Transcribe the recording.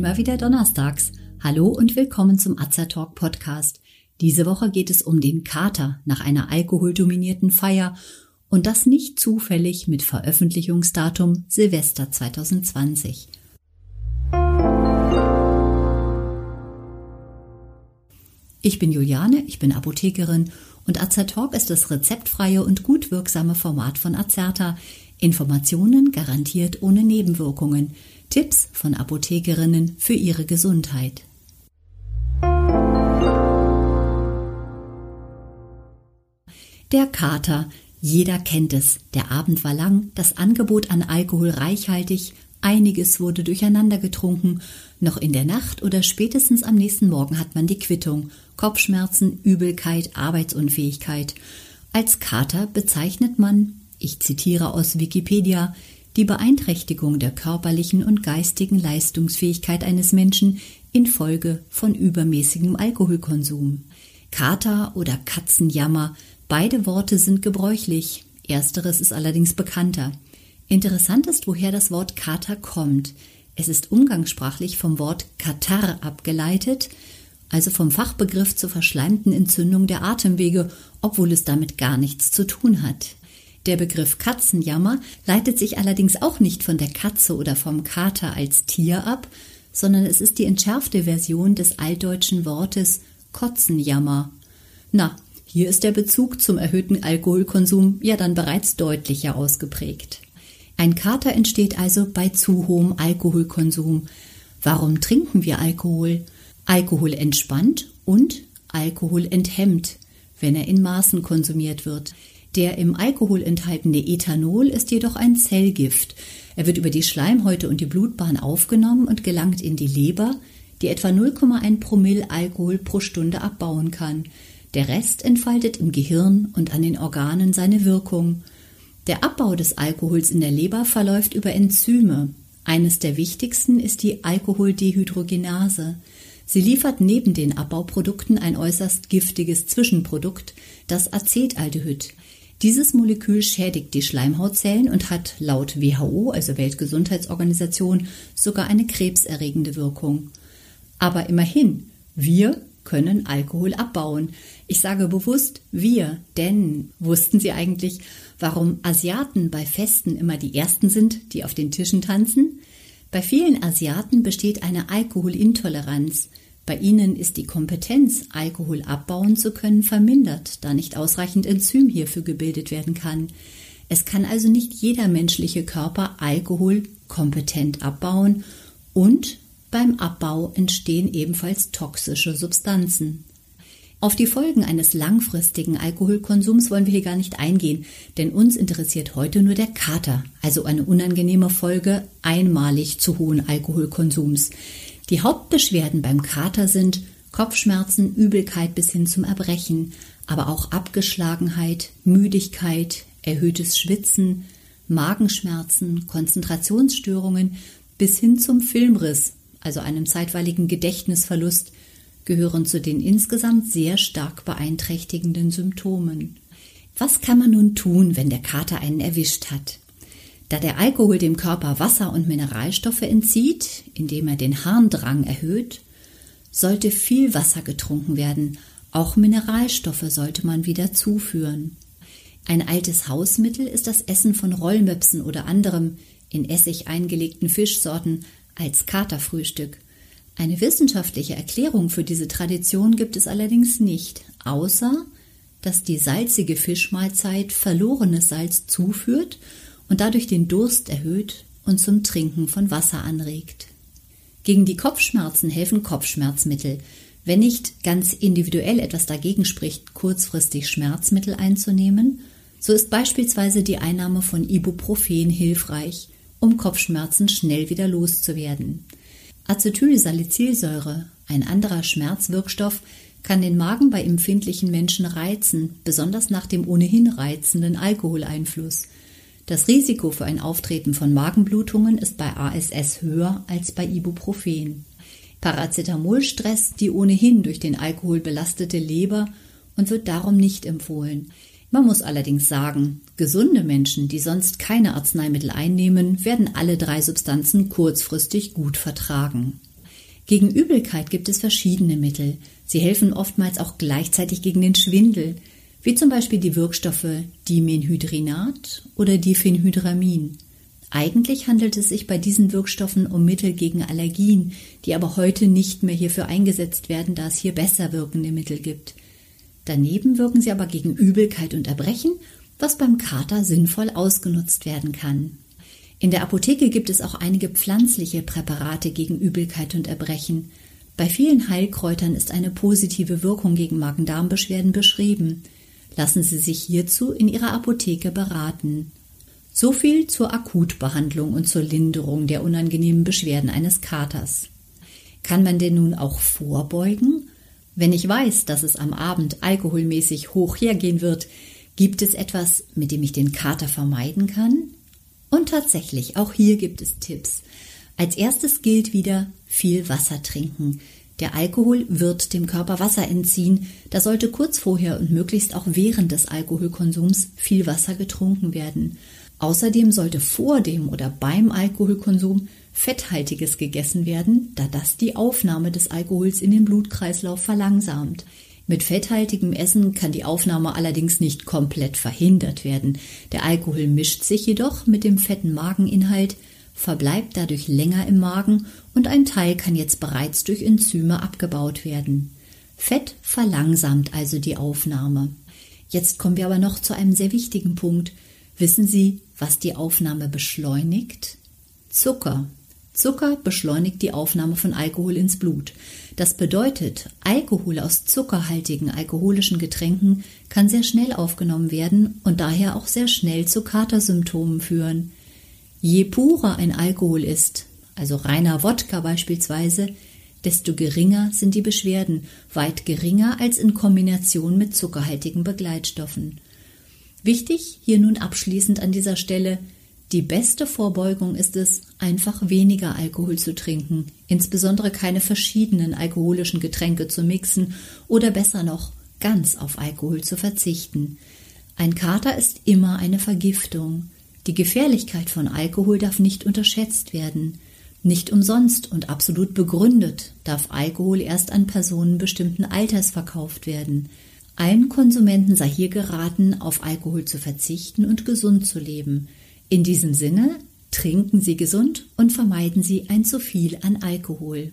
immer wieder donnerstags. Hallo und willkommen zum Azertalk Podcast. Diese Woche geht es um den Kater nach einer alkoholdominierten Feier und das nicht zufällig mit Veröffentlichungsdatum Silvester 2020. Ich bin Juliane, ich bin Apothekerin und Azertalk ist das rezeptfreie und gut wirksame Format von Azerta. Informationen garantiert ohne Nebenwirkungen. Tipps von Apothekerinnen für ihre Gesundheit. Der Kater. Jeder kennt es. Der Abend war lang, das Angebot an Alkohol reichhaltig, einiges wurde durcheinander getrunken. Noch in der Nacht oder spätestens am nächsten Morgen hat man die Quittung. Kopfschmerzen, Übelkeit, Arbeitsunfähigkeit. Als Kater bezeichnet man, ich zitiere aus Wikipedia, die Beeinträchtigung der körperlichen und geistigen Leistungsfähigkeit eines Menschen infolge von übermäßigem Alkoholkonsum. Kater oder Katzenjammer, beide Worte sind gebräuchlich, ersteres ist allerdings bekannter. Interessant ist, woher das Wort Kater kommt. Es ist umgangssprachlich vom Wort Katar abgeleitet, also vom Fachbegriff zur verschleimten Entzündung der Atemwege, obwohl es damit gar nichts zu tun hat. Der Begriff Katzenjammer leitet sich allerdings auch nicht von der Katze oder vom Kater als Tier ab, sondern es ist die entschärfte Version des altdeutschen Wortes Kotzenjammer. Na, hier ist der Bezug zum erhöhten Alkoholkonsum ja dann bereits deutlicher ausgeprägt. Ein Kater entsteht also bei zu hohem Alkoholkonsum. Warum trinken wir Alkohol? Alkohol entspannt und Alkohol enthemmt, wenn er in Maßen konsumiert wird. Der im Alkohol enthaltene Ethanol ist jedoch ein Zellgift. Er wird über die Schleimhäute und die Blutbahn aufgenommen und gelangt in die Leber, die etwa 0,1 Promille Alkohol pro Stunde abbauen kann. Der Rest entfaltet im Gehirn und an den Organen seine Wirkung. Der Abbau des Alkohols in der Leber verläuft über Enzyme. Eines der wichtigsten ist die Alkoholdehydrogenase. Sie liefert neben den Abbauprodukten ein äußerst giftiges Zwischenprodukt, das Acetaldehyd. Dieses Molekül schädigt die Schleimhautzellen und hat laut WHO, also Weltgesundheitsorganisation, sogar eine krebserregende Wirkung. Aber immerhin, wir können Alkohol abbauen. Ich sage bewusst wir, denn wussten Sie eigentlich, warum Asiaten bei Festen immer die Ersten sind, die auf den Tischen tanzen? Bei vielen Asiaten besteht eine Alkoholintoleranz. Bei ihnen ist die Kompetenz, Alkohol abbauen zu können, vermindert, da nicht ausreichend Enzym hierfür gebildet werden kann. Es kann also nicht jeder menschliche Körper Alkohol kompetent abbauen und beim Abbau entstehen ebenfalls toxische Substanzen. Auf die Folgen eines langfristigen Alkoholkonsums wollen wir hier gar nicht eingehen, denn uns interessiert heute nur der Kater, also eine unangenehme Folge einmalig zu hohen Alkoholkonsums. Die Hauptbeschwerden beim Kater sind Kopfschmerzen, Übelkeit bis hin zum Erbrechen, aber auch Abgeschlagenheit, Müdigkeit, erhöhtes Schwitzen, Magenschmerzen, Konzentrationsstörungen bis hin zum Filmriss, also einem zeitweiligen Gedächtnisverlust, gehören zu den insgesamt sehr stark beeinträchtigenden Symptomen. Was kann man nun tun, wenn der Kater einen erwischt hat? Da der Alkohol dem Körper Wasser und Mineralstoffe entzieht, indem er den Harndrang erhöht, sollte viel Wasser getrunken werden. Auch Mineralstoffe sollte man wieder zuführen. Ein altes Hausmittel ist das Essen von Rollmöpsen oder anderem in Essig eingelegten Fischsorten als Katerfrühstück. Eine wissenschaftliche Erklärung für diese Tradition gibt es allerdings nicht, außer dass die salzige Fischmahlzeit verlorenes Salz zuführt und dadurch den Durst erhöht und zum Trinken von Wasser anregt. Gegen die Kopfschmerzen helfen Kopfschmerzmittel. Wenn nicht ganz individuell etwas dagegen spricht, kurzfristig Schmerzmittel einzunehmen, so ist beispielsweise die Einnahme von Ibuprofen hilfreich, um Kopfschmerzen schnell wieder loszuwerden. Acetylsalicylsäure, ein anderer Schmerzwirkstoff, kann den Magen bei empfindlichen Menschen reizen, besonders nach dem ohnehin reizenden Alkoholeinfluss. Das Risiko für ein Auftreten von Magenblutungen ist bei ASS höher als bei Ibuprofen. Paracetamol stresst die ohnehin durch den Alkohol belastete Leber und wird darum nicht empfohlen. Man muss allerdings sagen, gesunde Menschen, die sonst keine Arzneimittel einnehmen, werden alle drei Substanzen kurzfristig gut vertragen. Gegen Übelkeit gibt es verschiedene Mittel. Sie helfen oftmals auch gleichzeitig gegen den Schwindel, wie zum Beispiel die Wirkstoffe Dimenhydrinat oder Diphenhydramin. Eigentlich handelt es sich bei diesen Wirkstoffen um Mittel gegen Allergien, die aber heute nicht mehr hierfür eingesetzt werden, da es hier besser wirkende Mittel gibt. Daneben wirken sie aber gegen Übelkeit und Erbrechen, was beim Kater sinnvoll ausgenutzt werden kann. In der Apotheke gibt es auch einige pflanzliche Präparate gegen Übelkeit und Erbrechen. Bei vielen Heilkräutern ist eine positive Wirkung gegen Magen-Darm-Beschwerden beschrieben. Lassen Sie sich hierzu in Ihrer Apotheke beraten. So viel zur Akutbehandlung und zur Linderung der unangenehmen Beschwerden eines Katers. Kann man denn nun auch vorbeugen? Wenn ich weiß, dass es am Abend alkoholmäßig hoch hergehen wird, gibt es etwas, mit dem ich den Kater vermeiden kann? Und tatsächlich, auch hier gibt es Tipps. Als erstes gilt wieder viel Wasser trinken. Der Alkohol wird dem Körper Wasser entziehen. Da sollte kurz vorher und möglichst auch während des Alkoholkonsums viel Wasser getrunken werden. Außerdem sollte vor dem oder beim Alkoholkonsum Fetthaltiges gegessen werden, da das die Aufnahme des Alkohols in den Blutkreislauf verlangsamt. Mit fetthaltigem Essen kann die Aufnahme allerdings nicht komplett verhindert werden. Der Alkohol mischt sich jedoch mit dem fetten Mageninhalt, verbleibt dadurch länger im Magen und ein Teil kann jetzt bereits durch Enzyme abgebaut werden. Fett verlangsamt also die Aufnahme. Jetzt kommen wir aber noch zu einem sehr wichtigen Punkt. Wissen Sie, was die Aufnahme beschleunigt? Zucker. Zucker beschleunigt die Aufnahme von Alkohol ins Blut. Das bedeutet, Alkohol aus zuckerhaltigen alkoholischen Getränken kann sehr schnell aufgenommen werden und daher auch sehr schnell zu Katersymptomen führen. Je purer ein Alkohol ist, also reiner Wodka beispielsweise, desto geringer sind die Beschwerden, weit geringer als in Kombination mit zuckerhaltigen Begleitstoffen. Wichtig hier nun abschließend an dieser Stelle, die beste Vorbeugung ist es, einfach weniger Alkohol zu trinken, insbesondere keine verschiedenen alkoholischen Getränke zu mixen oder besser noch ganz auf Alkohol zu verzichten. Ein Kater ist immer eine Vergiftung. Die Gefährlichkeit von Alkohol darf nicht unterschätzt werden. Nicht umsonst und absolut begründet darf Alkohol erst an Personen bestimmten Alters verkauft werden. Allen Konsumenten sei hier geraten, auf Alkohol zu verzichten und gesund zu leben. In diesem Sinne, trinken Sie gesund und vermeiden Sie ein zu viel an Alkohol.